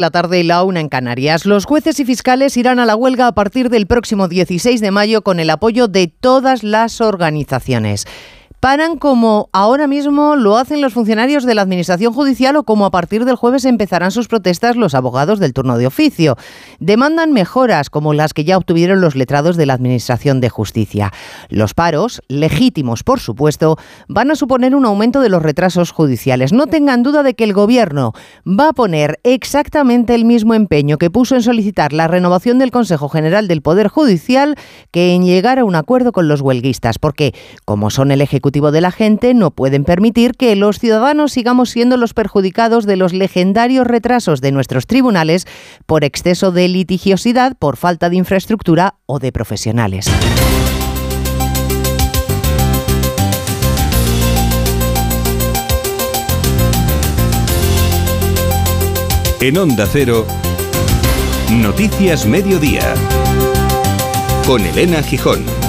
la tarde y la una en Canarias. Los jueces y fiscales irán a la huelga a partir del próximo 16 de mayo con el apoyo de todas las organizaciones paran como ahora mismo lo hacen los funcionarios de la Administración Judicial o como a partir del jueves empezarán sus protestas los abogados del turno de oficio. Demandan mejoras como las que ya obtuvieron los letrados de la Administración de Justicia. Los paros, legítimos por supuesto, van a suponer un aumento de los retrasos judiciales. No tengan duda de que el Gobierno va a poner exactamente el mismo empeño que puso en solicitar la renovación del Consejo General del Poder Judicial que en llegar a un acuerdo con los huelguistas, porque como son el Ejecutivo de la gente no pueden permitir que los ciudadanos sigamos siendo los perjudicados de los legendarios retrasos de nuestros tribunales por exceso de litigiosidad, por falta de infraestructura o de profesionales. En Onda Cero, Noticias Mediodía, con Elena Gijón.